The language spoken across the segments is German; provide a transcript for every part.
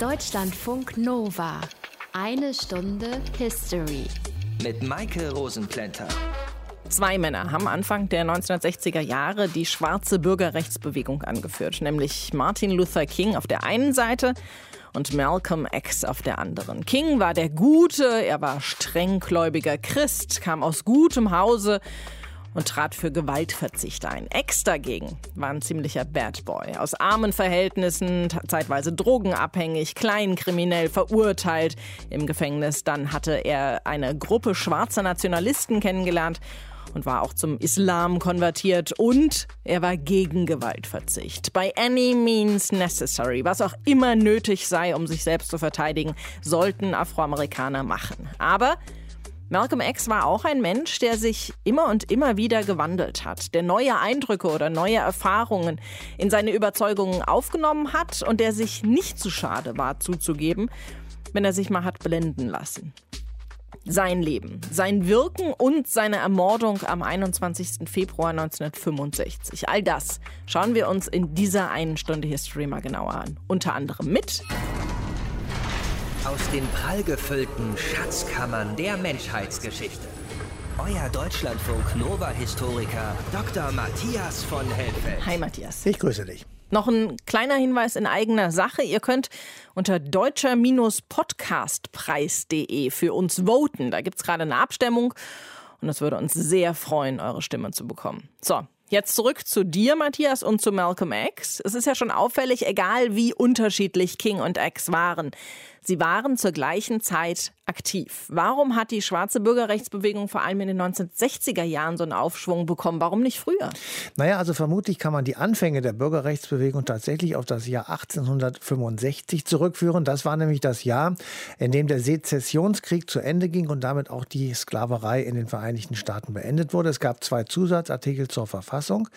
Deutschlandfunk Nova. Eine Stunde History. Mit Maike Rosenplanter. Zwei Männer haben Anfang der 1960er Jahre die schwarze Bürgerrechtsbewegung angeführt, nämlich Martin Luther King auf der einen Seite und Malcolm X auf der anderen. King war der Gute, er war strenggläubiger Christ, kam aus gutem Hause und trat für Gewaltverzicht ein. Ex dagegen war ein ziemlicher Bad Boy. Aus armen Verhältnissen, zeitweise drogenabhängig, kleinkriminell verurteilt im Gefängnis. Dann hatte er eine Gruppe schwarzer Nationalisten kennengelernt und war auch zum Islam konvertiert und er war gegen Gewaltverzicht. By any means necessary, was auch immer nötig sei, um sich selbst zu verteidigen, sollten Afroamerikaner machen. Aber Malcolm X war auch ein Mensch, der sich immer und immer wieder gewandelt hat, der neue Eindrücke oder neue Erfahrungen in seine Überzeugungen aufgenommen hat und der sich nicht zu schade war zuzugeben, wenn er sich mal hat blenden lassen. Sein Leben, sein Wirken und seine Ermordung am 21. Februar 1965. All das schauen wir uns in dieser einen Stunde History mal genauer an. Unter anderem mit aus den prallgefüllten Schatzkammern der Menschheitsgeschichte. Euer Deutschlandfunk Nova-Historiker Dr. Matthias von Helfeld. Hi Matthias. Ich grüße dich. Noch ein kleiner Hinweis in eigener Sache. Ihr könnt unter deutscher-podcastpreis.de für uns voten. Da gibt es gerade eine Abstimmung und es würde uns sehr freuen, eure Stimme zu bekommen. So, Jetzt zurück zu dir, Matthias, und zu Malcolm X. Es ist ja schon auffällig, egal wie unterschiedlich King und X waren. Sie waren zur gleichen Zeit aktiv. Warum hat die schwarze Bürgerrechtsbewegung vor allem in den 1960er Jahren so einen Aufschwung bekommen? Warum nicht früher? Naja, also vermutlich kann man die Anfänge der Bürgerrechtsbewegung tatsächlich auf das Jahr 1865 zurückführen. Das war nämlich das Jahr, in dem der Sezessionskrieg zu Ende ging und damit auch die Sklaverei in den Vereinigten Staaten beendet wurde. Es gab zwei Zusatzartikel zur Verfassung.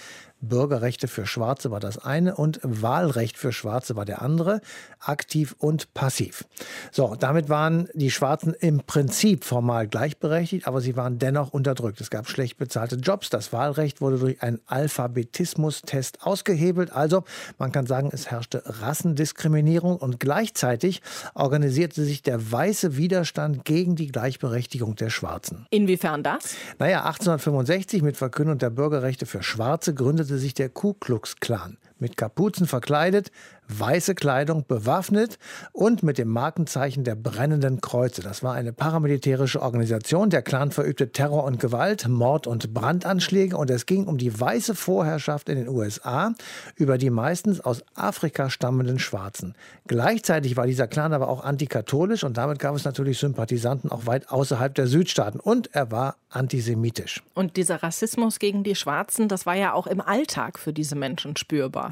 Bürgerrechte für Schwarze war das eine und Wahlrecht für Schwarze war der andere, aktiv und passiv. So, damit waren die Schwarzen im Prinzip formal gleichberechtigt, aber sie waren dennoch unterdrückt. Es gab schlecht bezahlte Jobs. Das Wahlrecht wurde durch einen Alphabetismus-Test ausgehebelt. Also, man kann sagen, es herrschte Rassendiskriminierung und gleichzeitig organisierte sich der weiße Widerstand gegen die Gleichberechtigung der Schwarzen. Inwiefern das? Naja, 1865 mit Verkündung der Bürgerrechte für Schwarze gründete sich der Ku Klux Klan. Mit Kapuzen verkleidet, weiße Kleidung bewaffnet und mit dem Markenzeichen der brennenden Kreuze. Das war eine paramilitärische Organisation. Der Clan verübte Terror und Gewalt, Mord und Brandanschläge und es ging um die weiße Vorherrschaft in den USA über die meistens aus Afrika stammenden Schwarzen. Gleichzeitig war dieser Clan aber auch antikatholisch und damit gab es natürlich Sympathisanten auch weit außerhalb der Südstaaten und er war antisemitisch. Und dieser Rassismus gegen die Schwarzen, das war ja auch im Alltag für diese Menschen spürbar.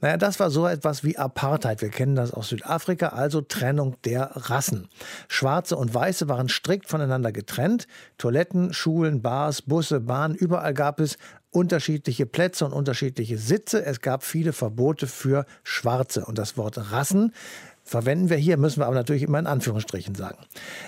Naja, das war so etwas wie Apartheid. Wir kennen das aus Südafrika, also Trennung der Rassen. Schwarze und Weiße waren strikt voneinander getrennt. Toiletten, Schulen, Bars, Busse, Bahnen, überall gab es unterschiedliche Plätze und unterschiedliche Sitze. Es gab viele Verbote für Schwarze. Und das Wort Rassen verwenden wir hier, müssen wir aber natürlich immer in Anführungsstrichen sagen.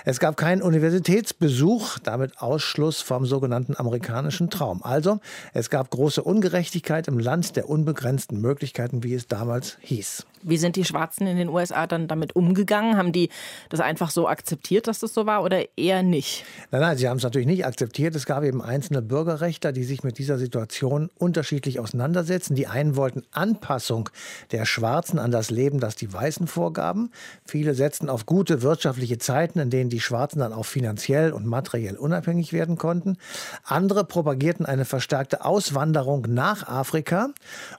Es gab keinen Universitätsbesuch, damit Ausschluss vom sogenannten amerikanischen Traum. Also, es gab große Ungerechtigkeit im Land der unbegrenzten Möglichkeiten, wie es damals hieß. Wie sind die Schwarzen in den USA dann damit umgegangen? Haben die das einfach so akzeptiert, dass das so war oder eher nicht? Nein, nein, sie haben es natürlich nicht akzeptiert. Es gab eben einzelne Bürgerrechtler, die sich mit dieser Situation unterschiedlich auseinandersetzen. Die einen wollten Anpassung der Schwarzen an das Leben, das die Weißen vorgaben. Viele setzten auf gute wirtschaftliche Zeiten, in denen die Schwarzen dann auch finanziell und materiell unabhängig werden konnten. Andere propagierten eine verstärkte Auswanderung nach Afrika.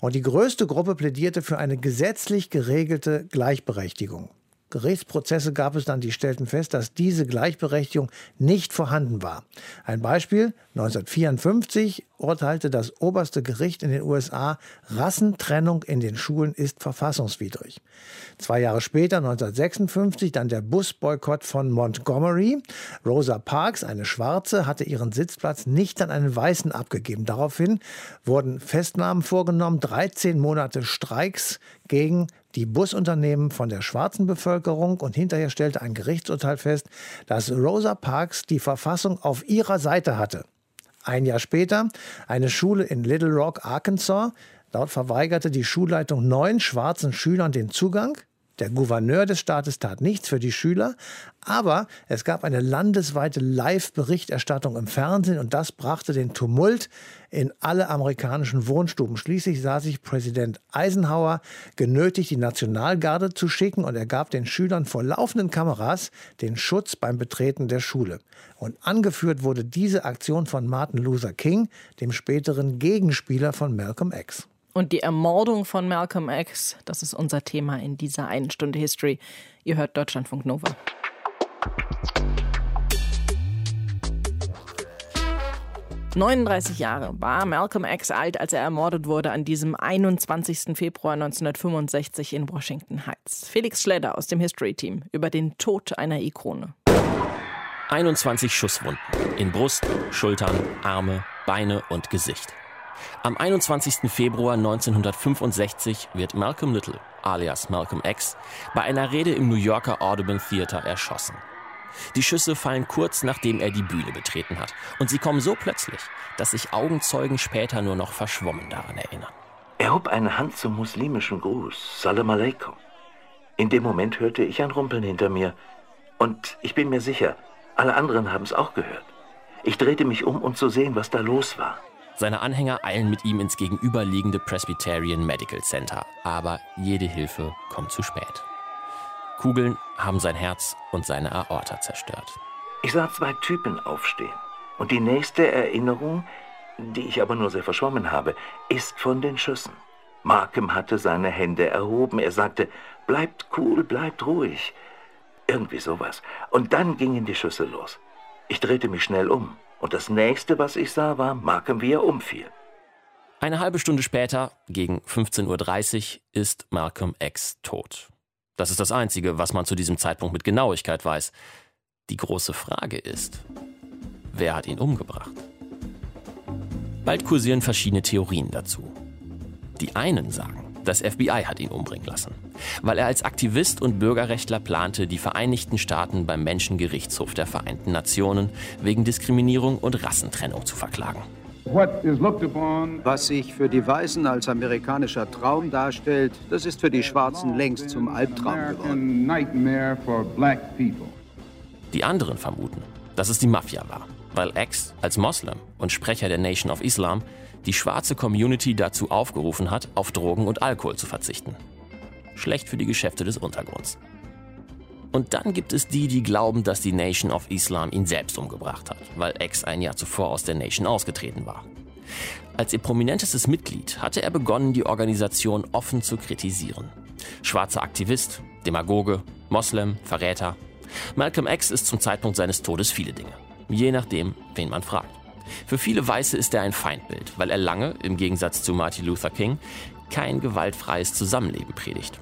Und die größte Gruppe plädierte für eine gesetzlich geregelte Gleichberechtigung. Gerichtsprozesse gab es dann, die stellten fest, dass diese Gleichberechtigung nicht vorhanden war. Ein Beispiel, 1954 urteilte das oberste Gericht in den USA, Rassentrennung in den Schulen ist verfassungswidrig. Zwei Jahre später, 1956, dann der Busboykott von Montgomery. Rosa Parks, eine Schwarze, hatte ihren Sitzplatz nicht an einen Weißen abgegeben. Daraufhin wurden Festnahmen vorgenommen, 13 Monate Streiks gegen die Busunternehmen von der schwarzen Bevölkerung und hinterher stellte ein Gerichtsurteil fest, dass Rosa Parks die Verfassung auf ihrer Seite hatte. Ein Jahr später eine Schule in Little Rock, Arkansas. Dort verweigerte die Schulleitung neun schwarzen Schülern den Zugang. Der Gouverneur des Staates tat nichts für die Schüler, aber es gab eine landesweite Live-Berichterstattung im Fernsehen und das brachte den Tumult in alle amerikanischen Wohnstuben. Schließlich sah sich Präsident Eisenhower genötigt, die Nationalgarde zu schicken und er gab den Schülern vor laufenden Kameras den Schutz beim Betreten der Schule. Und angeführt wurde diese Aktion von Martin Luther King, dem späteren Gegenspieler von Malcolm X. Und die Ermordung von Malcolm X, das ist unser Thema in dieser einen Stunde History. Ihr hört Deutschlandfunk Nova. »39 Jahre war Malcolm X alt, als er ermordet wurde an diesem 21. Februar 1965 in Washington Heights. Felix Schledder aus dem History-Team über den Tod einer Ikone. 21 Schusswunden in Brust, Schultern, Arme, Beine und Gesicht. Am 21. Februar 1965 wird Malcolm Little, alias Malcolm X, bei einer Rede im New Yorker Audubon Theater erschossen. Die Schüsse fallen kurz nachdem er die Bühne betreten hat. Und sie kommen so plötzlich, dass sich Augenzeugen später nur noch verschwommen daran erinnern. Er hob eine Hand zum muslimischen Gruß, Salam Aleikum. In dem Moment hörte ich ein Rumpeln hinter mir. Und ich bin mir sicher, alle anderen haben es auch gehört. Ich drehte mich um, um zu sehen, was da los war. Seine Anhänger eilen mit ihm ins gegenüberliegende Presbyterian Medical Center, aber jede Hilfe kommt zu spät. Kugeln haben sein Herz und seine Aorta zerstört. Ich sah zwei Typen aufstehen. Und die nächste Erinnerung, die ich aber nur sehr verschwommen habe, ist von den Schüssen. Markham hatte seine Hände erhoben. Er sagte, bleibt cool, bleibt ruhig. Irgendwie sowas. Und dann gingen die Schüsse los. Ich drehte mich schnell um. Und das nächste, was ich sah, war Markham, wie er umfiel. Eine halbe Stunde später, gegen 15.30 Uhr, ist Malcolm X tot. Das ist das Einzige, was man zu diesem Zeitpunkt mit Genauigkeit weiß. Die große Frage ist, wer hat ihn umgebracht? Bald kursieren verschiedene Theorien dazu. Die einen sagen, das FBI hat ihn umbringen lassen, weil er als Aktivist und Bürgerrechtler plante, die Vereinigten Staaten beim Menschengerichtshof der Vereinten Nationen wegen Diskriminierung und Rassentrennung zu verklagen. Was sich für die Weißen als amerikanischer Traum darstellt, das ist für die Schwarzen längst zum Albtraum geworden. Die anderen vermuten, dass es die Mafia war, weil X als Moslem und Sprecher der Nation of Islam die schwarze Community dazu aufgerufen hat, auf Drogen und Alkohol zu verzichten. Schlecht für die Geschäfte des Untergrunds. Und dann gibt es die, die glauben, dass die Nation of Islam ihn selbst umgebracht hat, weil X ein Jahr zuvor aus der Nation ausgetreten war. Als ihr prominentestes Mitglied hatte er begonnen, die Organisation offen zu kritisieren. Schwarzer Aktivist, Demagoge, Moslem, Verräter. Malcolm X ist zum Zeitpunkt seines Todes viele Dinge. Je nachdem, wen man fragt. Für viele Weiße ist er ein Feindbild, weil er lange, im Gegensatz zu Martin Luther King, kein gewaltfreies Zusammenleben predigt.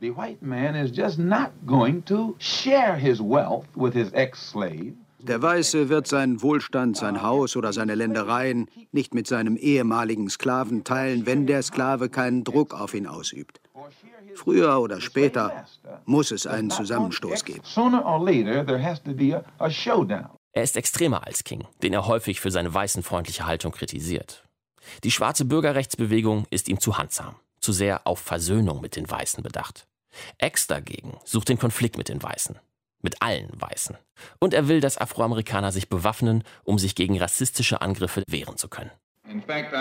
The white man is just not going to share his wealth with his ex-slave. Der Weiße wird seinen Wohlstand, sein Haus oder seine Ländereien nicht mit seinem ehemaligen Sklaven teilen, wenn der Sklave keinen Druck auf ihn ausübt. Früher oder später muss es einen Zusammenstoß geben. Er ist extremer als King, den er häufig für seine weißenfreundliche Haltung kritisiert. Die schwarze Bürgerrechtsbewegung ist ihm zu handsam, zu sehr auf Versöhnung mit den Weißen bedacht. X dagegen sucht den Konflikt mit den Weißen. Mit allen Weißen. Und er will, dass Afroamerikaner sich bewaffnen, um sich gegen rassistische Angriffe wehren zu können. Fact,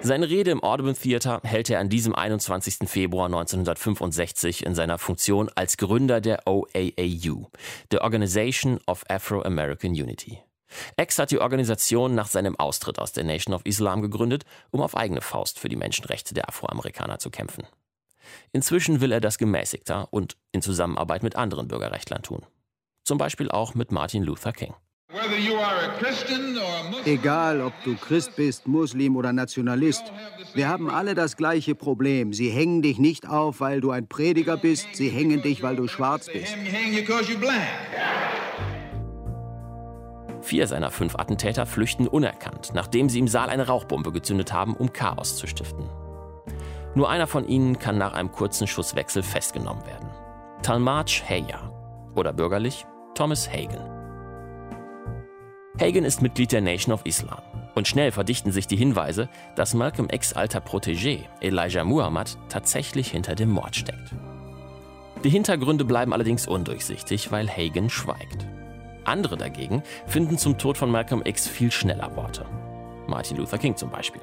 Seine Rede im Audubon Theater hält er an diesem 21. Februar 1965 in seiner Funktion als Gründer der OAAU, der Organization of Afro-American Unity. X hat die Organisation nach seinem Austritt aus der Nation of Islam gegründet, um auf eigene Faust für die Menschenrechte der Afroamerikaner zu kämpfen. Inzwischen will er das gemäßigter und in Zusammenarbeit mit anderen Bürgerrechtlern tun. Zum Beispiel auch mit Martin Luther King. Egal, ob du Christ bist, Muslim oder Nationalist, wir haben alle das gleiche Problem. Sie hängen dich nicht auf, weil du ein Prediger bist, sie hängen dich, weil du schwarz bist. Vier seiner fünf Attentäter flüchten unerkannt, nachdem sie im Saal eine Rauchbombe gezündet haben, um Chaos zu stiften. Nur einer von ihnen kann nach einem kurzen Schusswechsel festgenommen werden. Talmadge Heya oder bürgerlich Thomas Hagen. Hagen ist Mitglied der Nation of Islam. Und schnell verdichten sich die Hinweise, dass Malcolm X alter Protégé, Elijah Muhammad, tatsächlich hinter dem Mord steckt. Die Hintergründe bleiben allerdings undurchsichtig, weil Hagen schweigt. Andere dagegen finden zum Tod von Malcolm X viel schneller Worte. Martin Luther King zum Beispiel.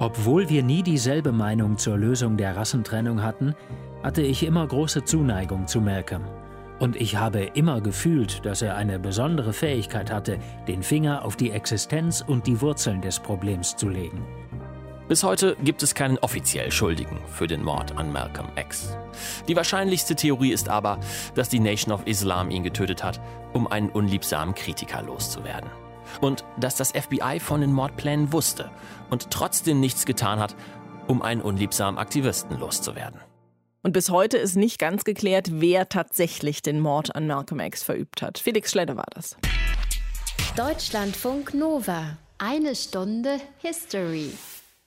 Obwohl wir nie dieselbe Meinung zur Lösung der Rassentrennung hatten, hatte ich immer große Zuneigung zu Malcolm. Und ich habe immer gefühlt, dass er eine besondere Fähigkeit hatte, den Finger auf die Existenz und die Wurzeln des Problems zu legen. Bis heute gibt es keinen offiziell Schuldigen für den Mord an Malcolm X. Die wahrscheinlichste Theorie ist aber, dass die Nation of Islam ihn getötet hat, um einen unliebsamen Kritiker loszuwerden. Und dass das FBI von den Mordplänen wusste und trotzdem nichts getan hat, um einen unliebsamen Aktivisten loszuwerden. Und bis heute ist nicht ganz geklärt, wer tatsächlich den Mord an Malcolm X verübt hat. Felix Schledder war das. Deutschlandfunk Nova. Eine Stunde History.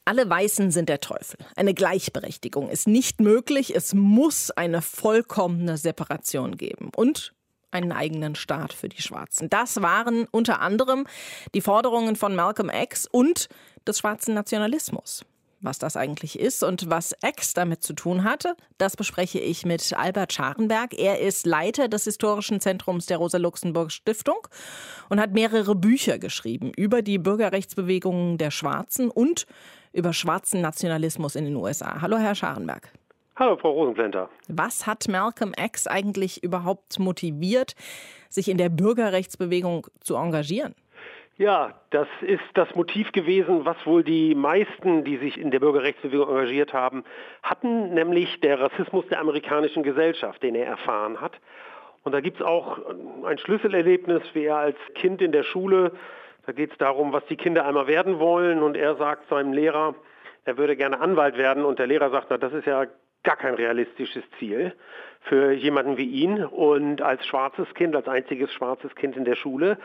Alle Weißen sind der Teufel. Eine Gleichberechtigung ist nicht möglich. Es muss eine vollkommene Separation geben. Und einen eigenen Staat für die Schwarzen. Das waren unter anderem die Forderungen von Malcolm X und des schwarzen Nationalismus. Was das eigentlich ist und was X damit zu tun hatte, das bespreche ich mit Albert Scharenberg. Er ist Leiter des Historischen Zentrums der Rosa-Luxemburg-Stiftung und hat mehrere Bücher geschrieben über die Bürgerrechtsbewegungen der Schwarzen und über schwarzen Nationalismus in den USA. Hallo, Herr Scharenberg. Hallo, Frau Rosenblender. Was hat Malcolm X eigentlich überhaupt motiviert, sich in der Bürgerrechtsbewegung zu engagieren? Ja, das ist das Motiv gewesen, was wohl die meisten, die sich in der Bürgerrechtsbewegung engagiert haben, hatten, nämlich der Rassismus der amerikanischen Gesellschaft, den er erfahren hat. Und da gibt es auch ein Schlüsselerlebnis, wie er als Kind in der Schule, da geht es darum, was die Kinder einmal werden wollen und er sagt seinem Lehrer, er würde gerne Anwalt werden und der Lehrer sagt, na, das ist ja gar kein realistisches Ziel für jemanden wie ihn und als schwarzes Kind, als einziges schwarzes Kind in der Schule.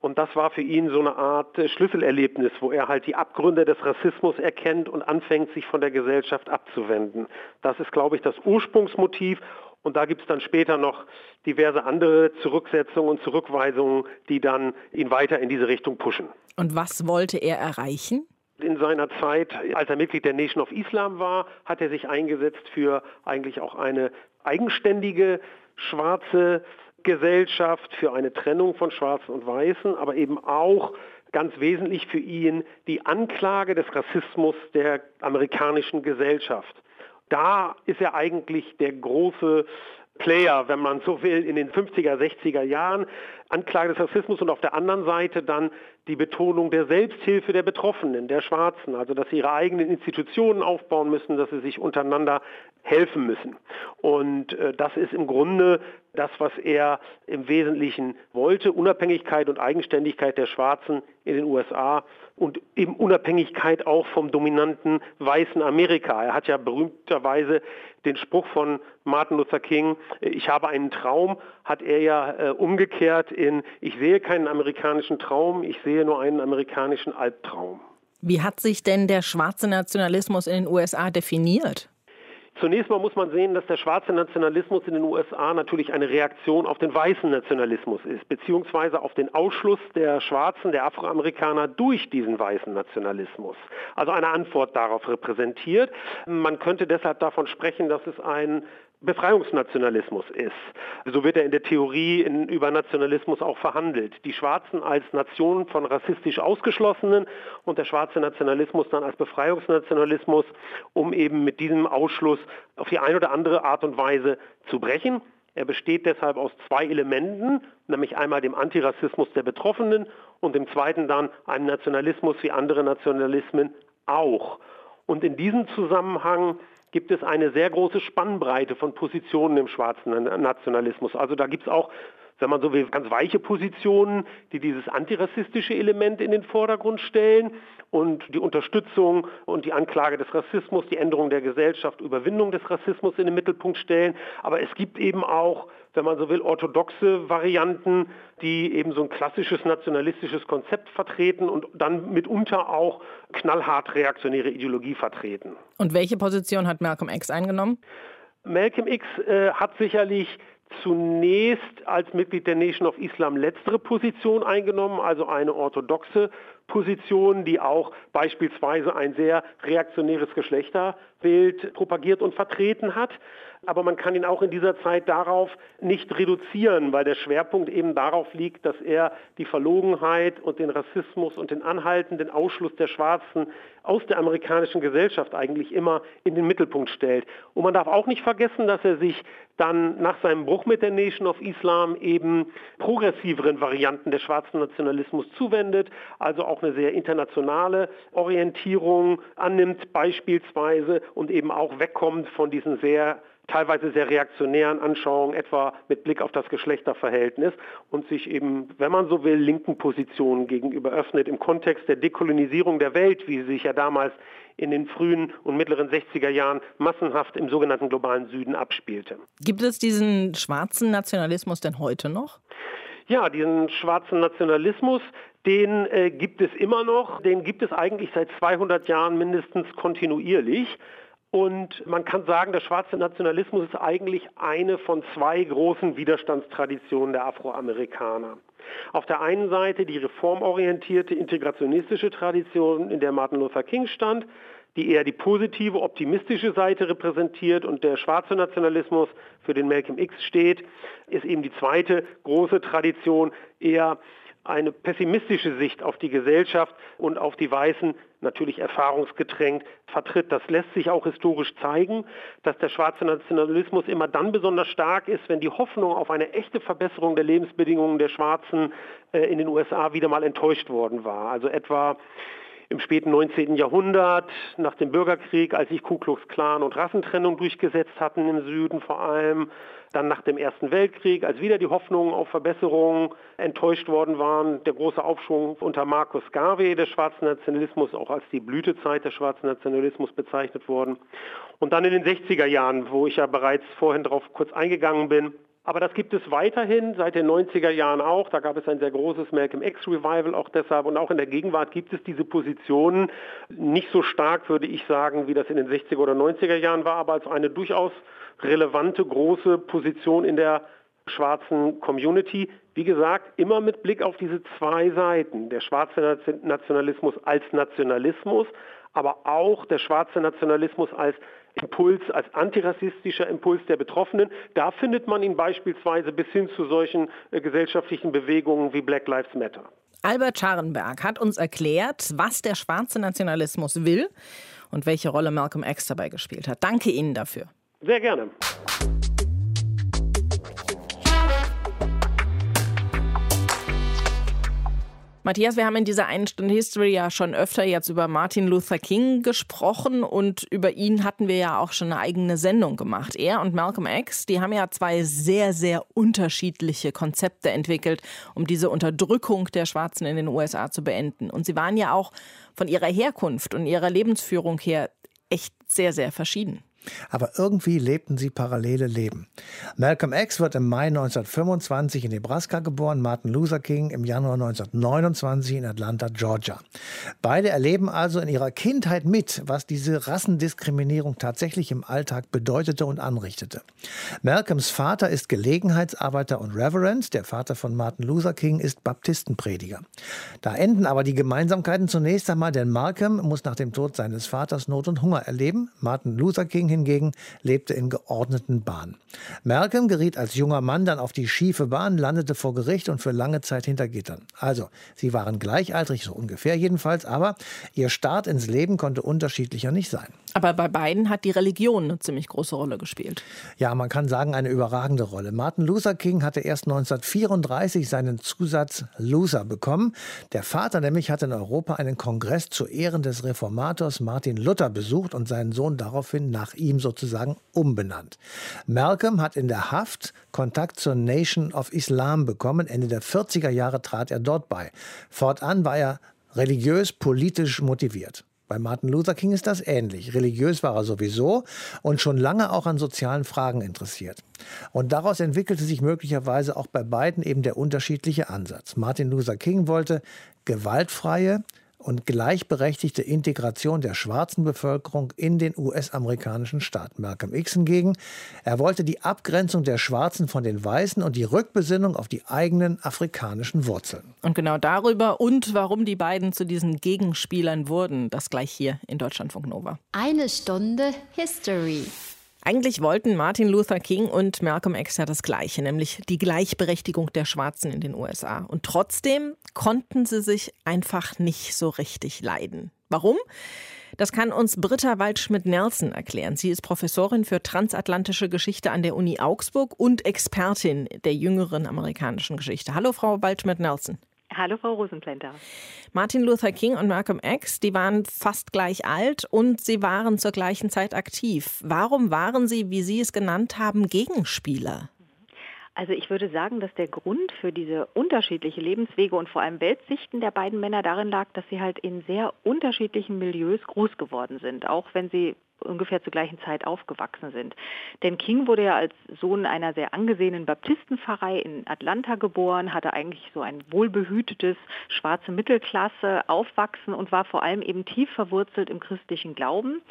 Und das war für ihn so eine Art äh, Schlüsselerlebnis, wo er halt die Abgründe des Rassismus erkennt und anfängt, sich von der Gesellschaft abzuwenden. Das ist, glaube ich, das Ursprungsmotiv. Und da gibt es dann später noch diverse andere Zurücksetzungen und Zurückweisungen, die dann ihn weiter in diese Richtung pushen. Und was wollte er erreichen? In seiner Zeit, als er Mitglied der Nation of Islam war, hat er sich eingesetzt für eigentlich auch eine eigenständige schwarze Gesellschaft, für eine Trennung von Schwarzen und Weißen, aber eben auch ganz wesentlich für ihn die Anklage des Rassismus der amerikanischen Gesellschaft. Da ist er eigentlich der große Player, wenn man so will, in den 50er, 60er Jahren. Anklage des Rassismus und auf der anderen Seite dann die Betonung der Selbsthilfe der Betroffenen, der Schwarzen, also dass sie ihre eigenen Institutionen aufbauen müssen, dass sie sich untereinander helfen müssen. Und äh, das ist im Grunde das, was er im Wesentlichen wollte, Unabhängigkeit und Eigenständigkeit der Schwarzen in den USA und eben Unabhängigkeit auch vom dominanten weißen Amerika. Er hat ja berühmterweise den Spruch von Martin Luther King, ich habe einen Traum, hat er ja äh, umgekehrt in, ich sehe keinen amerikanischen Traum, ich sehe nur einen amerikanischen Albtraum. Wie hat sich denn der schwarze Nationalismus in den USA definiert? Zunächst mal muss man sehen, dass der schwarze Nationalismus in den USA natürlich eine Reaktion auf den weißen Nationalismus ist, beziehungsweise auf den Ausschluss der Schwarzen, der Afroamerikaner durch diesen weißen Nationalismus. Also eine Antwort darauf repräsentiert. Man könnte deshalb davon sprechen, dass es ein Befreiungsnationalismus ist. So wird er in der Theorie in, über Nationalismus auch verhandelt. Die Schwarzen als Nation von rassistisch Ausgeschlossenen und der schwarze Nationalismus dann als Befreiungsnationalismus, um eben mit diesem Ausschluss auf die eine oder andere Art und Weise zu brechen. Er besteht deshalb aus zwei Elementen, nämlich einmal dem Antirassismus der Betroffenen und dem zweiten dann einem Nationalismus wie andere Nationalismen auch. Und in diesem Zusammenhang gibt es eine sehr große Spannbreite von Positionen im schwarzen Nationalismus. Also da gibt es auch, wenn man so will, ganz weiche Positionen, die dieses antirassistische Element in den Vordergrund stellen und die Unterstützung und die Anklage des Rassismus, die Änderung der Gesellschaft, Überwindung des Rassismus in den Mittelpunkt stellen. Aber es gibt eben auch, wenn man so will, orthodoxe Varianten, die eben so ein klassisches nationalistisches Konzept vertreten und dann mitunter auch knallhart reaktionäre Ideologie vertreten. Und welche Position hat Malcolm X eingenommen? Malcolm X äh, hat sicherlich zunächst als Mitglied der Nation of Islam letztere Position eingenommen, also eine orthodoxe Position, die auch beispielsweise ein sehr reaktionäres Geschlechterbild propagiert und vertreten hat aber man kann ihn auch in dieser Zeit darauf nicht reduzieren, weil der Schwerpunkt eben darauf liegt, dass er die Verlogenheit und den Rassismus und den anhaltenden Ausschluss der Schwarzen aus der amerikanischen Gesellschaft eigentlich immer in den Mittelpunkt stellt. Und man darf auch nicht vergessen, dass er sich dann nach seinem Bruch mit der Nation of Islam eben progressiveren Varianten des schwarzen Nationalismus zuwendet, also auch eine sehr internationale Orientierung annimmt beispielsweise und eben auch wegkommt von diesen sehr teilweise sehr reaktionären Anschauungen, etwa mit Blick auf das Geschlechterverhältnis und sich eben, wenn man so will, linken Positionen gegenüber öffnet im Kontext der Dekolonisierung der Welt, wie sie sich ja damals in den frühen und mittleren 60er Jahren massenhaft im sogenannten globalen Süden abspielte. Gibt es diesen schwarzen Nationalismus denn heute noch? Ja, diesen schwarzen Nationalismus, den äh, gibt es immer noch. Den gibt es eigentlich seit 200 Jahren mindestens kontinuierlich. Und man kann sagen, der schwarze Nationalismus ist eigentlich eine von zwei großen Widerstandstraditionen der Afroamerikaner. Auf der einen Seite die reformorientierte integrationistische Tradition, in der Martin Luther King stand, die eher die positive, optimistische Seite repräsentiert und der schwarze Nationalismus, für den Malcolm X steht, ist eben die zweite große Tradition, eher eine pessimistische Sicht auf die Gesellschaft und auf die Weißen, natürlich erfahrungsgetränkt, vertritt. Das lässt sich auch historisch zeigen, dass der schwarze Nationalismus immer dann besonders stark ist, wenn die Hoffnung auf eine echte Verbesserung der Lebensbedingungen der Schwarzen äh, in den USA wieder mal enttäuscht worden war. Also etwa im späten 19. Jahrhundert, nach dem Bürgerkrieg, als sich Ku Klux Klan und Rassentrennung durchgesetzt hatten im Süden vor allem, dann nach dem Ersten Weltkrieg, als wieder die Hoffnungen auf Verbesserungen enttäuscht worden waren, der große Aufschwung unter Marcus Garvey des schwarzen Nationalismus, auch als die Blütezeit des schwarzen Nationalismus bezeichnet worden. Und dann in den 60er Jahren, wo ich ja bereits vorhin darauf kurz eingegangen bin, aber das gibt es weiterhin, seit den 90er Jahren auch. Da gab es ein sehr großes Malcolm X Revival auch deshalb. Und auch in der Gegenwart gibt es diese Positionen. Nicht so stark, würde ich sagen, wie das in den 60er oder 90er Jahren war, aber als eine durchaus relevante, große Position in der schwarzen Community. Wie gesagt, immer mit Blick auf diese zwei Seiten. Der schwarze Nationalismus als Nationalismus, aber auch der schwarze Nationalismus als Impuls, als antirassistischer Impuls der Betroffenen. Da findet man ihn beispielsweise bis hin zu solchen äh, gesellschaftlichen Bewegungen wie Black Lives Matter. Albert Scharenberg hat uns erklärt, was der schwarze Nationalismus will und welche Rolle Malcolm X dabei gespielt hat. Danke Ihnen dafür. Sehr gerne. Matthias, wir haben in dieser einen Stunde History ja schon öfter jetzt über Martin Luther King gesprochen und über ihn hatten wir ja auch schon eine eigene Sendung gemacht. Er und Malcolm X, die haben ja zwei sehr, sehr unterschiedliche Konzepte entwickelt, um diese Unterdrückung der Schwarzen in den USA zu beenden. Und sie waren ja auch von ihrer Herkunft und ihrer Lebensführung her echt sehr, sehr verschieden. Aber irgendwie lebten sie parallele Leben. Malcolm X wird im Mai 1925 in Nebraska geboren, Martin Luther King im Januar 1929 in Atlanta, Georgia. Beide erleben also in ihrer Kindheit mit, was diese Rassendiskriminierung tatsächlich im Alltag bedeutete und anrichtete. Malcolms Vater ist Gelegenheitsarbeiter und Reverend, der Vater von Martin Luther King ist Baptistenprediger. Da enden aber die Gemeinsamkeiten zunächst einmal, denn Malcolm muss nach dem Tod seines Vaters Not und Hunger erleben. Martin Luther King hingegen lebte in geordneten Bahnen. Malcolm geriet als junger Mann dann auf die schiefe Bahn, landete vor Gericht und für lange Zeit hinter Gittern. Also, sie waren gleichaltrig, so ungefähr jedenfalls, aber ihr Start ins Leben konnte unterschiedlicher nicht sein. Aber bei beiden hat die Religion eine ziemlich große Rolle gespielt. Ja, man kann sagen, eine überragende Rolle. Martin Luther King hatte erst 1934 seinen Zusatz Luther bekommen. Der Vater nämlich hatte in Europa einen Kongress zu Ehren des Reformators Martin Luther besucht und seinen Sohn daraufhin nach ihm sozusagen umbenannt. Malcolm hat in der Haft Kontakt zur Nation of Islam bekommen. Ende der 40er Jahre trat er dort bei. Fortan war er religiös, politisch motiviert. Bei Martin Luther King ist das ähnlich. Religiös war er sowieso und schon lange auch an sozialen Fragen interessiert. Und daraus entwickelte sich möglicherweise auch bei beiden eben der unterschiedliche Ansatz. Martin Luther King wollte gewaltfreie, und gleichberechtigte Integration der schwarzen Bevölkerung in den US-amerikanischen Staat. Malcolm X hingegen, er wollte die Abgrenzung der Schwarzen von den Weißen und die Rückbesinnung auf die eigenen afrikanischen Wurzeln. Und genau darüber und warum die beiden zu diesen Gegenspielern wurden, das gleich hier in Deutschlandfunk Nova. Eine Stunde History. Eigentlich wollten Martin Luther King und Malcolm X ja das Gleiche, nämlich die Gleichberechtigung der Schwarzen in den USA. Und trotzdem konnten sie sich einfach nicht so richtig leiden. Warum? Das kann uns Britta Waldschmidt-Nelson erklären. Sie ist Professorin für transatlantische Geschichte an der Uni Augsburg und Expertin der jüngeren amerikanischen Geschichte. Hallo, Frau Waldschmidt-Nelson. Hallo, Frau Rosenblender. Martin Luther King und Malcolm X, die waren fast gleich alt und sie waren zur gleichen Zeit aktiv. Warum waren sie, wie Sie es genannt haben, Gegenspieler? Also ich würde sagen, dass der Grund für diese unterschiedliche Lebenswege und vor allem Weltsichten der beiden Männer darin lag, dass sie halt in sehr unterschiedlichen Milieus groß geworden sind, auch wenn sie ungefähr zur gleichen Zeit aufgewachsen sind. Denn King wurde ja als Sohn einer sehr angesehenen Baptistenpfarrei in Atlanta geboren, hatte eigentlich so ein wohlbehütetes schwarze Mittelklasse aufwachsen und war vor allem eben tief verwurzelt im christlichen Glauben.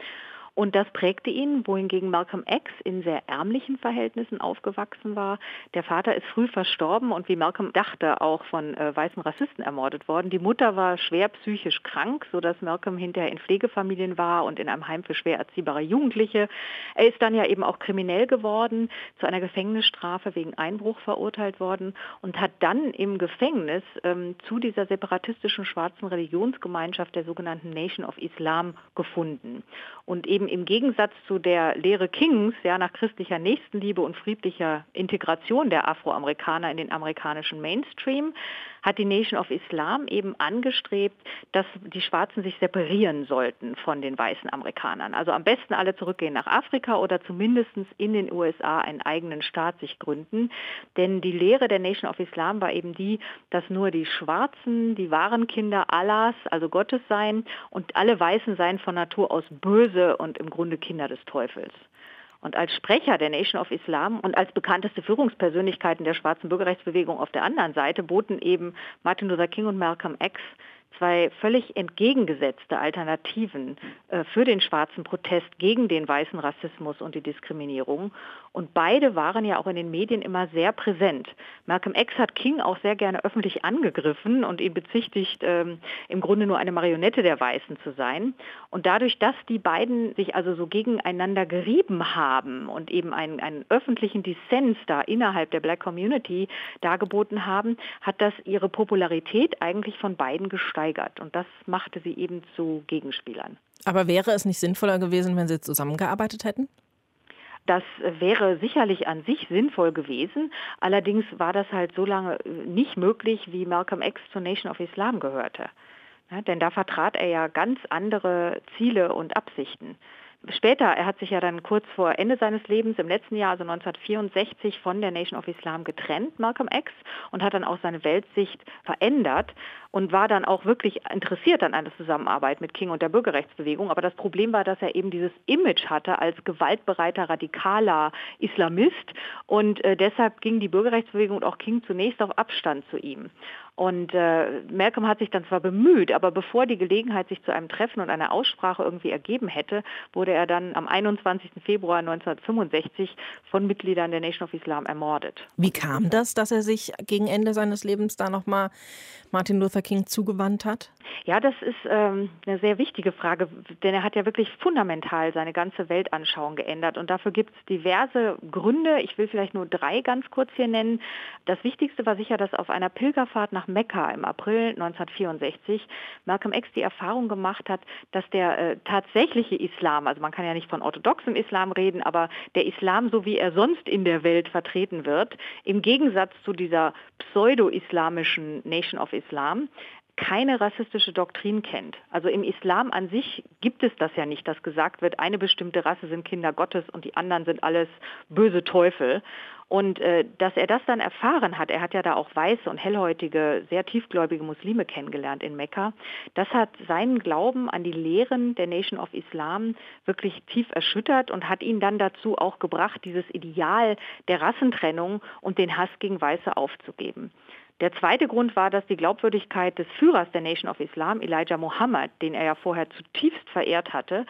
Und das prägte ihn, wohingegen Malcolm X in sehr ärmlichen Verhältnissen aufgewachsen war. Der Vater ist früh verstorben und wie Malcolm dachte, auch von äh, weißen Rassisten ermordet worden. Die Mutter war schwer psychisch krank, sodass Malcolm hinterher in Pflegefamilien war und in einem Heim für schwer erziehbare Jugendliche. Er ist dann ja eben auch kriminell geworden, zu einer Gefängnisstrafe wegen Einbruch verurteilt worden und hat dann im Gefängnis ähm, zu dieser separatistischen schwarzen Religionsgemeinschaft der sogenannten Nation of Islam gefunden. Und eben im Gegensatz zu der Lehre Kings, ja, nach christlicher Nächstenliebe und friedlicher Integration der Afroamerikaner in den amerikanischen Mainstream, hat die Nation of Islam eben angestrebt, dass die Schwarzen sich separieren sollten von den weißen Amerikanern. Also am besten alle zurückgehen nach Afrika oder zumindest in den USA einen eigenen Staat sich gründen. Denn die Lehre der Nation of Islam war eben die, dass nur die Schwarzen die wahren Kinder Allahs, also Gottes seien und alle Weißen seien von Natur aus böse und im Grunde Kinder des Teufels. Und als Sprecher der Nation of Islam und als bekannteste Führungspersönlichkeiten der schwarzen Bürgerrechtsbewegung auf der anderen Seite boten eben Martin Luther King und Malcolm X zwei völlig entgegengesetzte Alternativen äh, für den schwarzen Protest gegen den weißen Rassismus und die Diskriminierung. Und beide waren ja auch in den Medien immer sehr präsent. Malcolm X hat King auch sehr gerne öffentlich angegriffen und ihn bezichtigt, ähm, im Grunde nur eine Marionette der Weißen zu sein. Und dadurch, dass die beiden sich also so gegeneinander gerieben haben und eben einen, einen öffentlichen Dissens da innerhalb der Black Community dargeboten haben, hat das ihre Popularität eigentlich von beiden gesteigert gesteigert. Und das machte sie eben zu Gegenspielern. Aber wäre es nicht sinnvoller gewesen, wenn sie zusammengearbeitet hätten? Das wäre sicherlich an sich sinnvoll gewesen. Allerdings war das halt so lange nicht möglich, wie Malcolm X zur Nation of Islam gehörte. Ja, denn da vertrat er ja ganz andere Ziele und Absichten. Später, er hat sich ja dann kurz vor Ende seines Lebens im letzten Jahr, also 1964, von der Nation of Islam getrennt, Malcolm X, und hat dann auch seine Weltsicht verändert und war dann auch wirklich interessiert an einer Zusammenarbeit mit King und der Bürgerrechtsbewegung. Aber das Problem war, dass er eben dieses Image hatte als gewaltbereiter, radikaler Islamist und äh, deshalb ging die Bürgerrechtsbewegung und auch King zunächst auf Abstand zu ihm. Und äh, Malcolm hat sich dann zwar bemüht, aber bevor die Gelegenheit sich zu einem Treffen und einer Aussprache irgendwie ergeben hätte, wurde er dann am 21. Februar 1965 von Mitgliedern der Nation of Islam ermordet. Wie kam das, dass er sich gegen Ende seines Lebens da nochmal Martin Luther King zugewandt hat? Ja, das ist ähm, eine sehr wichtige Frage, denn er hat ja wirklich fundamental seine ganze Weltanschauung geändert. Und dafür gibt es diverse Gründe. Ich will vielleicht nur drei ganz kurz hier nennen. Das Wichtigste war sicher, dass auf einer Pilgerfahrt nach Mekka im April 1964 Malcolm X die Erfahrung gemacht hat, dass der äh, tatsächliche Islam, also man kann ja nicht von orthodoxem Islam reden, aber der Islam, so wie er sonst in der Welt vertreten wird, im Gegensatz zu dieser pseudo-islamischen Nation of Islam, keine rassistische Doktrin kennt. Also im Islam an sich gibt es das ja nicht, dass gesagt wird, eine bestimmte Rasse sind Kinder Gottes und die anderen sind alles böse Teufel. Und äh, dass er das dann erfahren hat, er hat ja da auch weiße und hellhäutige, sehr tiefgläubige Muslime kennengelernt in Mekka, das hat seinen Glauben an die Lehren der Nation of Islam wirklich tief erschüttert und hat ihn dann dazu auch gebracht, dieses Ideal der Rassentrennung und den Hass gegen Weiße aufzugeben. Der zweite Grund war, dass die Glaubwürdigkeit des Führers der Nation of Islam, Elijah Muhammad, den er ja vorher zutiefst verehrt hatte,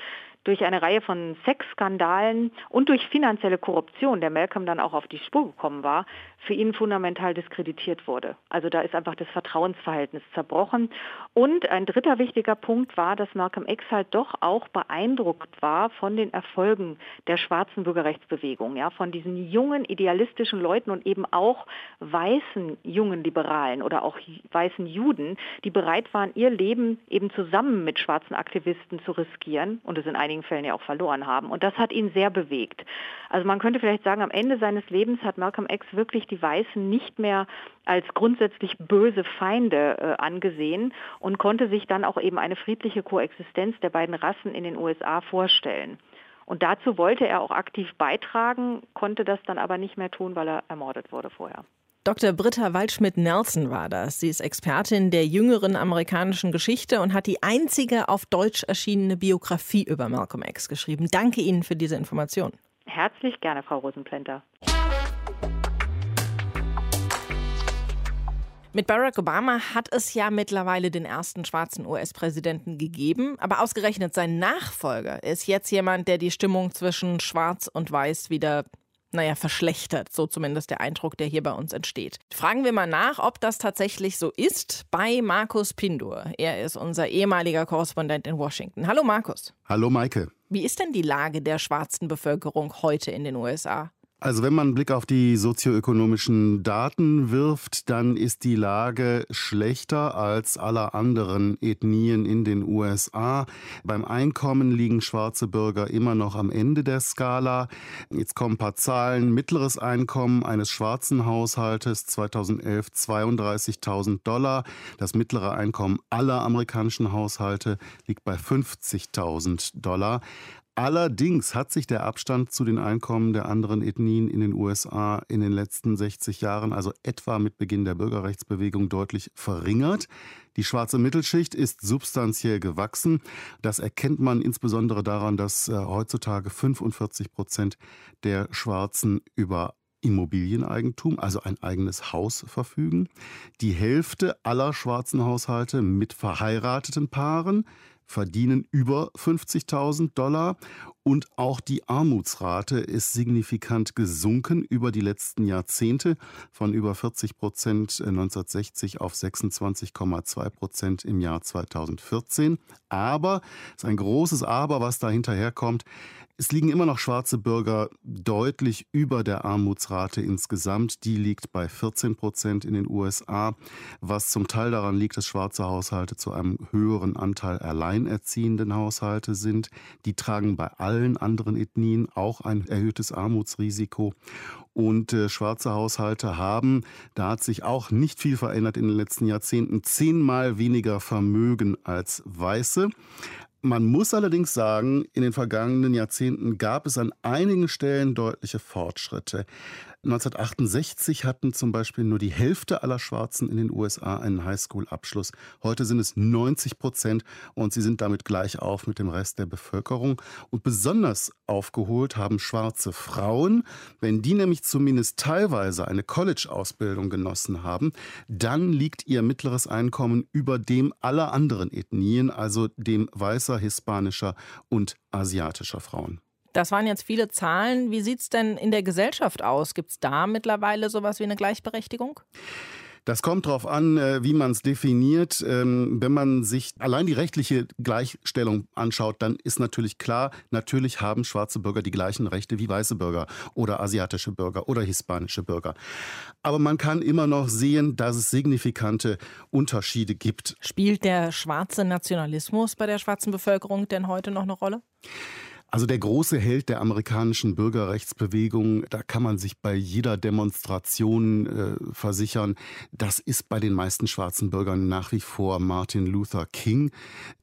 durch eine Reihe von Sexskandalen und durch finanzielle Korruption, der Malcolm dann auch auf die Spur gekommen war, für ihn fundamental diskreditiert wurde. Also da ist einfach das Vertrauensverhältnis zerbrochen. Und ein dritter wichtiger Punkt war, dass Malcolm X halt doch auch beeindruckt war von den Erfolgen der schwarzen Bürgerrechtsbewegung, ja, von diesen jungen idealistischen Leuten und eben auch weißen jungen Liberalen oder auch weißen Juden, die bereit waren, ihr Leben eben zusammen mit schwarzen Aktivisten zu riskieren und es in einigen Fällen ja auch verloren haben. Und das hat ihn sehr bewegt. Also man könnte vielleicht sagen, am Ende seines Lebens hat Malcolm X wirklich die Weißen nicht mehr als grundsätzlich böse Feinde äh, angesehen und konnte sich dann auch eben eine friedliche Koexistenz der beiden Rassen in den USA vorstellen. Und dazu wollte er auch aktiv beitragen, konnte das dann aber nicht mehr tun, weil er ermordet wurde vorher. Dr. Britta Waldschmidt-Nelson war das. Sie ist Expertin der jüngeren amerikanischen Geschichte und hat die einzige auf Deutsch erschienene Biografie über Malcolm X geschrieben. Danke Ihnen für diese Information. Herzlich gerne, Frau Rosenplenter. Mit Barack Obama hat es ja mittlerweile den ersten schwarzen US-Präsidenten gegeben, aber ausgerechnet sein Nachfolger ist jetzt jemand, der die Stimmung zwischen Schwarz und Weiß wieder naja, verschlechtert. So zumindest der Eindruck, der hier bei uns entsteht. Fragen wir mal nach, ob das tatsächlich so ist, bei Markus Pindur. Er ist unser ehemaliger Korrespondent in Washington. Hallo Markus. Hallo Maike. Wie ist denn die Lage der schwarzen Bevölkerung heute in den USA? Also wenn man einen Blick auf die sozioökonomischen Daten wirft, dann ist die Lage schlechter als aller anderen Ethnien in den USA. Beim Einkommen liegen schwarze Bürger immer noch am Ende der Skala. Jetzt kommen ein paar Zahlen. Mittleres Einkommen eines schwarzen Haushaltes 2011 32.000 Dollar. Das mittlere Einkommen aller amerikanischen Haushalte liegt bei 50.000 Dollar. Allerdings hat sich der Abstand zu den Einkommen der anderen Ethnien in den USA in den letzten 60 Jahren, also etwa mit Beginn der Bürgerrechtsbewegung, deutlich verringert. Die schwarze Mittelschicht ist substanziell gewachsen. Das erkennt man insbesondere daran, dass äh, heutzutage 45 Prozent der Schwarzen über Immobilieneigentum, also ein eigenes Haus verfügen. Die Hälfte aller schwarzen Haushalte mit verheirateten Paaren verdienen über 50.000 Dollar und auch die Armutsrate ist signifikant gesunken über die letzten Jahrzehnte von über 40 Prozent 1960 auf 26,2 Prozent im Jahr 2014. Aber, ist ein großes Aber, was da hinterherkommt, es liegen immer noch schwarze Bürger deutlich über der Armutsrate insgesamt. Die liegt bei 14 Prozent in den USA, was zum Teil daran liegt, dass schwarze Haushalte zu einem höheren Anteil alleinerziehenden Haushalte sind. Die tragen bei allen anderen Ethnien auch ein erhöhtes Armutsrisiko. Und äh, schwarze Haushalte haben, da hat sich auch nicht viel verändert in den letzten Jahrzehnten, zehnmal weniger Vermögen als Weiße. Man muss allerdings sagen, in den vergangenen Jahrzehnten gab es an einigen Stellen deutliche Fortschritte. 1968 hatten zum Beispiel nur die Hälfte aller Schwarzen in den USA einen Highschool-Abschluss. Heute sind es 90 Prozent und sie sind damit gleich auf mit dem Rest der Bevölkerung. Und besonders aufgeholt haben schwarze Frauen. Wenn die nämlich zumindest teilweise eine College-Ausbildung genossen haben, dann liegt ihr mittleres Einkommen über dem aller anderen Ethnien, also dem weißer, hispanischer und asiatischer Frauen. Das waren jetzt viele Zahlen. Wie sieht es denn in der Gesellschaft aus? Gibt es da mittlerweile sowas wie eine Gleichberechtigung? Das kommt darauf an, äh, wie man es definiert. Ähm, wenn man sich allein die rechtliche Gleichstellung anschaut, dann ist natürlich klar, natürlich haben schwarze Bürger die gleichen Rechte wie weiße Bürger oder asiatische Bürger oder hispanische Bürger. Aber man kann immer noch sehen, dass es signifikante Unterschiede gibt. Spielt der schwarze Nationalismus bei der schwarzen Bevölkerung denn heute noch eine Rolle? Also der große Held der amerikanischen Bürgerrechtsbewegung, da kann man sich bei jeder Demonstration äh, versichern, das ist bei den meisten schwarzen Bürgern nach wie vor Martin Luther King,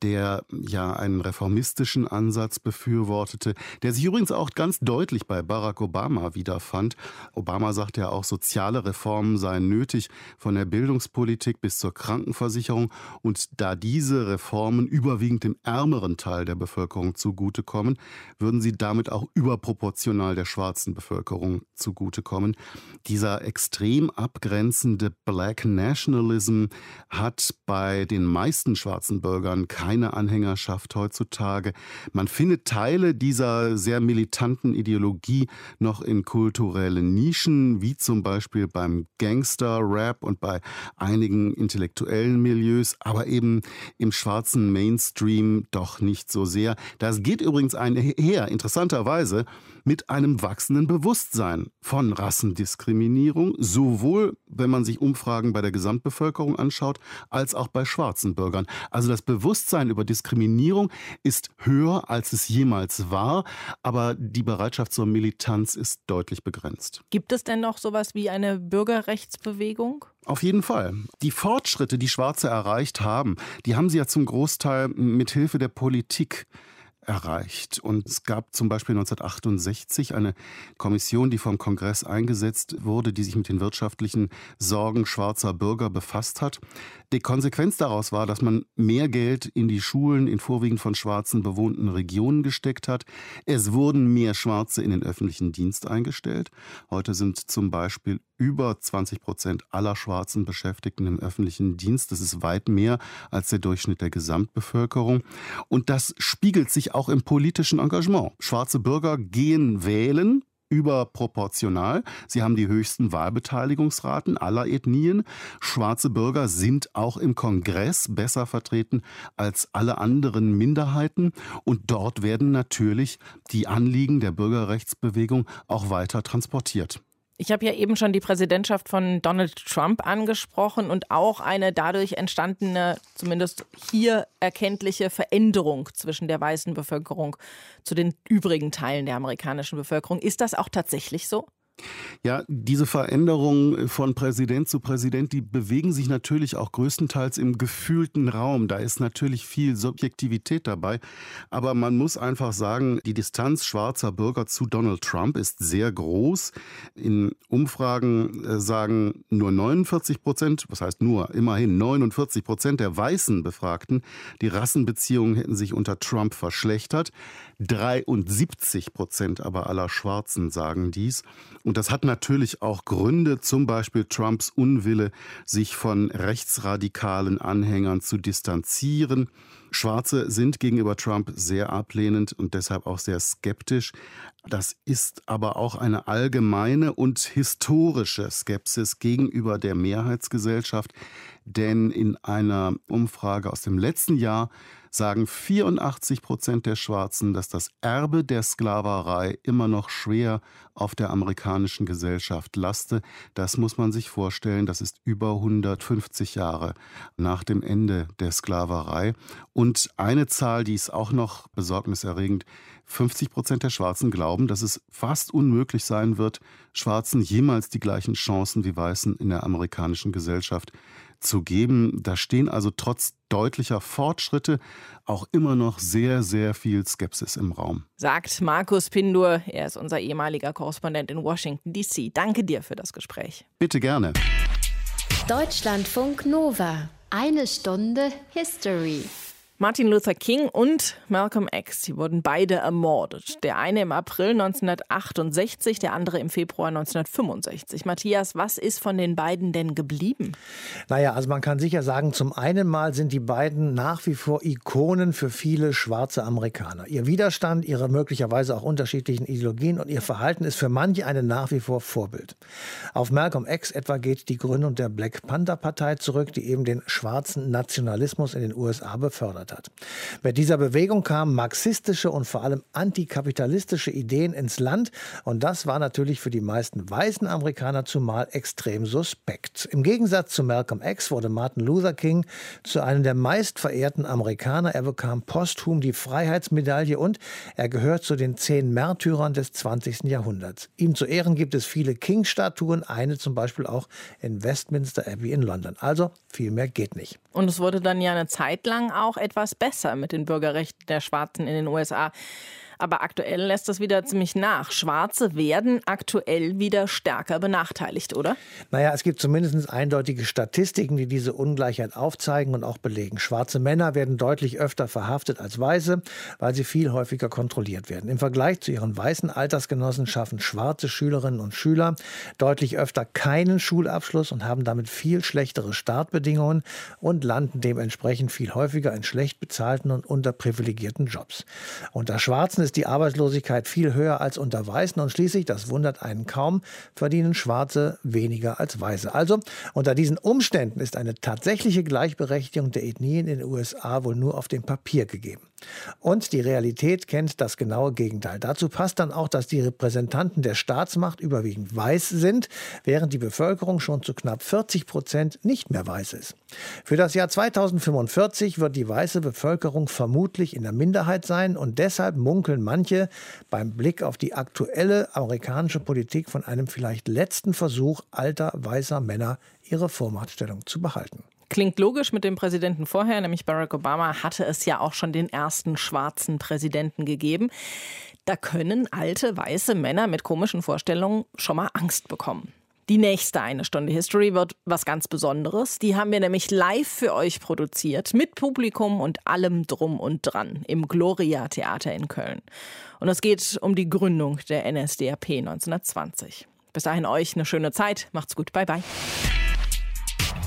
der ja einen reformistischen Ansatz befürwortete, der sich übrigens auch ganz deutlich bei Barack Obama wiederfand. Obama sagt ja auch, soziale Reformen seien nötig, von der Bildungspolitik bis zur Krankenversicherung. Und da diese Reformen überwiegend dem ärmeren Teil der Bevölkerung zugutekommen, würden sie damit auch überproportional der schwarzen Bevölkerung zugutekommen. Dieser extrem abgrenzende Black Nationalism hat bei den meisten schwarzen Bürgern keine Anhängerschaft heutzutage. Man findet Teile dieser sehr militanten Ideologie noch in kulturellen Nischen, wie zum Beispiel beim Gangster-Rap und bei einigen intellektuellen Milieus, aber eben im schwarzen Mainstream doch nicht so sehr. Das geht übrigens einher, interessanterweise, mit einem wachsenden Bewusstsein von Rassendiskriminierung, sowohl wenn man sich Umfragen bei der Gesamtbevölkerung anschaut, als auch bei schwarzen Bürgern. Also das Bewusstsein über Diskriminierung ist höher, als es jemals war, aber die Bereitschaft zur Militanz ist deutlich begrenzt. Gibt es denn noch sowas wie eine Bürgerrechtsbewegung? Auf jeden Fall. Die Fortschritte, die Schwarze erreicht haben, die haben sie ja zum Großteil mit Hilfe der Politik erreicht. Und es gab zum Beispiel 1968 eine Kommission, die vom Kongress eingesetzt wurde, die sich mit den wirtschaftlichen Sorgen schwarzer Bürger befasst hat. Die Konsequenz daraus war, dass man mehr Geld in die Schulen in vorwiegend von Schwarzen bewohnten Regionen gesteckt hat. Es wurden mehr Schwarze in den öffentlichen Dienst eingestellt. Heute sind zum Beispiel über 20 Prozent aller schwarzen Beschäftigten im öffentlichen Dienst. Das ist weit mehr als der Durchschnitt der Gesamtbevölkerung. Und das spiegelt sich auch im politischen Engagement. Schwarze Bürger gehen wählen, überproportional. Sie haben die höchsten Wahlbeteiligungsraten aller Ethnien. Schwarze Bürger sind auch im Kongress besser vertreten als alle anderen Minderheiten. Und dort werden natürlich die Anliegen der Bürgerrechtsbewegung auch weiter transportiert. Ich habe ja eben schon die Präsidentschaft von Donald Trump angesprochen und auch eine dadurch entstandene, zumindest hier erkenntliche Veränderung zwischen der weißen Bevölkerung zu den übrigen Teilen der amerikanischen Bevölkerung. Ist das auch tatsächlich so? Ja, diese Veränderungen von Präsident zu Präsident, die bewegen sich natürlich auch größtenteils im gefühlten Raum. Da ist natürlich viel Subjektivität dabei. Aber man muss einfach sagen, die Distanz schwarzer Bürger zu Donald Trump ist sehr groß. In Umfragen äh, sagen nur 49 Prozent, was heißt nur, immerhin 49 Prozent der weißen Befragten, die Rassenbeziehungen hätten sich unter Trump verschlechtert. 73 Prozent aber aller Schwarzen sagen dies. Und das hat natürlich auch Gründe, zum Beispiel Trumps Unwille, sich von rechtsradikalen Anhängern zu distanzieren. Schwarze sind gegenüber Trump sehr ablehnend und deshalb auch sehr skeptisch. Das ist aber auch eine allgemeine und historische Skepsis gegenüber der Mehrheitsgesellschaft, denn in einer Umfrage aus dem letzten Jahr sagen 84 Prozent der Schwarzen, dass das Erbe der Sklaverei immer noch schwer auf der amerikanischen Gesellschaft laste. Das muss man sich vorstellen, das ist über 150 Jahre nach dem Ende der Sklaverei. Und eine Zahl, die ist auch noch besorgniserregend, 50 Prozent der Schwarzen glauben, dass es fast unmöglich sein wird, Schwarzen jemals die gleichen Chancen wie Weißen in der amerikanischen Gesellschaft zu geben. Da stehen also trotz deutlicher Fortschritte auch immer noch sehr, sehr viel Skepsis im Raum. Sagt Markus Pindur. Er ist unser ehemaliger Korrespondent in Washington, D.C. Danke dir für das Gespräch. Bitte gerne. Deutschlandfunk Nova. Eine Stunde History. Martin Luther King und Malcolm X, sie wurden beide ermordet. Der eine im April 1968, der andere im Februar 1965. Matthias, was ist von den beiden denn geblieben? Naja, also man kann sicher sagen, zum einen mal sind die beiden nach wie vor Ikonen für viele schwarze Amerikaner. Ihr Widerstand, ihre möglicherweise auch unterschiedlichen Ideologien und ihr Verhalten ist für manche eine nach wie vor Vorbild. Auf Malcolm X etwa geht die Gründung der Black Panther Partei zurück, die eben den schwarzen Nationalismus in den USA befördert gefördert hat. Mit dieser Bewegung kamen marxistische und vor allem antikapitalistische Ideen ins Land und das war natürlich für die meisten weißen Amerikaner zumal extrem suspekt. Im Gegensatz zu Malcolm X wurde Martin Luther King zu einem der meistverehrten Amerikaner. Er bekam posthum die Freiheitsmedaille und er gehört zu den zehn Märtyrern des 20. Jahrhunderts. Ihm zu Ehren gibt es viele King-Statuen, eine zum Beispiel auch in Westminster Abbey in London. Also viel mehr geht nicht. Und es wurde dann ja eine Zeit lang auch etwas besser mit den Bürgerrechten der Schwarzen in den USA. Aber aktuell lässt das wieder ziemlich nach. Schwarze werden aktuell wieder stärker benachteiligt, oder? Naja, es gibt zumindest eindeutige Statistiken, die diese Ungleichheit aufzeigen und auch belegen. Schwarze Männer werden deutlich öfter verhaftet als Weiße, weil sie viel häufiger kontrolliert werden. Im Vergleich zu ihren weißen Altersgenossen schaffen schwarze Schülerinnen und Schüler deutlich öfter keinen Schulabschluss und haben damit viel schlechtere Startbedingungen und landen dementsprechend viel häufiger in schlecht bezahlten und unterprivilegierten Jobs. Unter Schwarzen ist die Arbeitslosigkeit viel höher als unter Weißen und schließlich, das wundert einen kaum, verdienen Schwarze weniger als Weiße. Also unter diesen Umständen ist eine tatsächliche Gleichberechtigung der Ethnien in den USA wohl nur auf dem Papier gegeben. Und die Realität kennt das genaue Gegenteil. Dazu passt dann auch, dass die Repräsentanten der Staatsmacht überwiegend weiß sind, während die Bevölkerung schon zu knapp 40 Prozent nicht mehr weiß ist. Für das Jahr 2045 wird die weiße Bevölkerung vermutlich in der Minderheit sein und deshalb munkeln manche beim Blick auf die aktuelle amerikanische Politik von einem vielleicht letzten Versuch alter weißer Männer ihre Vormachtstellung zu behalten. Klingt logisch mit dem Präsidenten vorher, nämlich Barack Obama hatte es ja auch schon den ersten schwarzen Präsidenten gegeben. Da können alte weiße Männer mit komischen Vorstellungen schon mal Angst bekommen. Die nächste eine Stunde History wird was ganz Besonderes. Die haben wir nämlich live für euch produziert, mit Publikum und allem drum und dran im Gloria Theater in Köln. Und es geht um die Gründung der NSDAP 1920. Bis dahin euch eine schöne Zeit. Macht's gut. Bye bye.